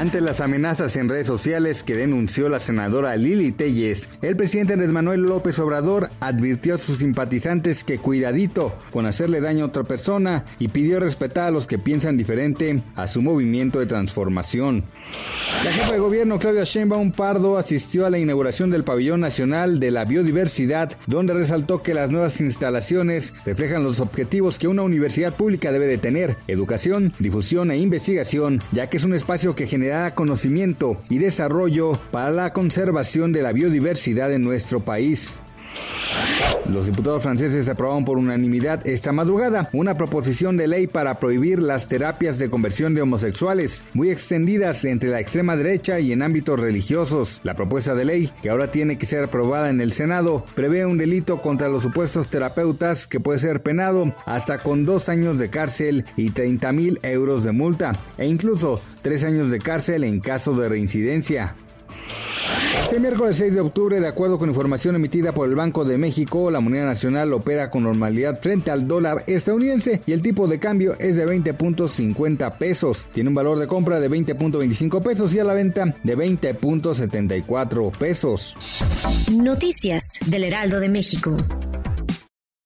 Ante las amenazas en redes sociales que denunció la senadora Lili Telles, el presidente Andrés Manuel López Obrador advirtió a sus simpatizantes que cuidadito con hacerle daño a otra persona y pidió respetar a los que piensan diferente a su movimiento de transformación. La jefa de gobierno Claudia Sheinbaum Pardo asistió a la inauguración del Pabellón Nacional de la Biodiversidad, donde resaltó que las nuevas instalaciones reflejan los objetivos que una universidad pública debe de tener, educación, difusión e investigación, ya que es un espacio que genera conocimiento y desarrollo para la conservación de la biodiversidad en nuestro país. Los diputados franceses aprobaron por unanimidad esta madrugada una proposición de ley para prohibir las terapias de conversión de homosexuales, muy extendidas entre la extrema derecha y en ámbitos religiosos. La propuesta de ley, que ahora tiene que ser aprobada en el Senado, prevé un delito contra los supuestos terapeutas que puede ser penado hasta con dos años de cárcel y 30 mil euros de multa, e incluso tres años de cárcel en caso de reincidencia. Este miércoles 6 de octubre, de acuerdo con información emitida por el Banco de México, la moneda nacional opera con normalidad frente al dólar estadounidense y el tipo de cambio es de 20.50 pesos. Tiene un valor de compra de 20.25 pesos y a la venta de 20.74 pesos. Noticias del Heraldo de México.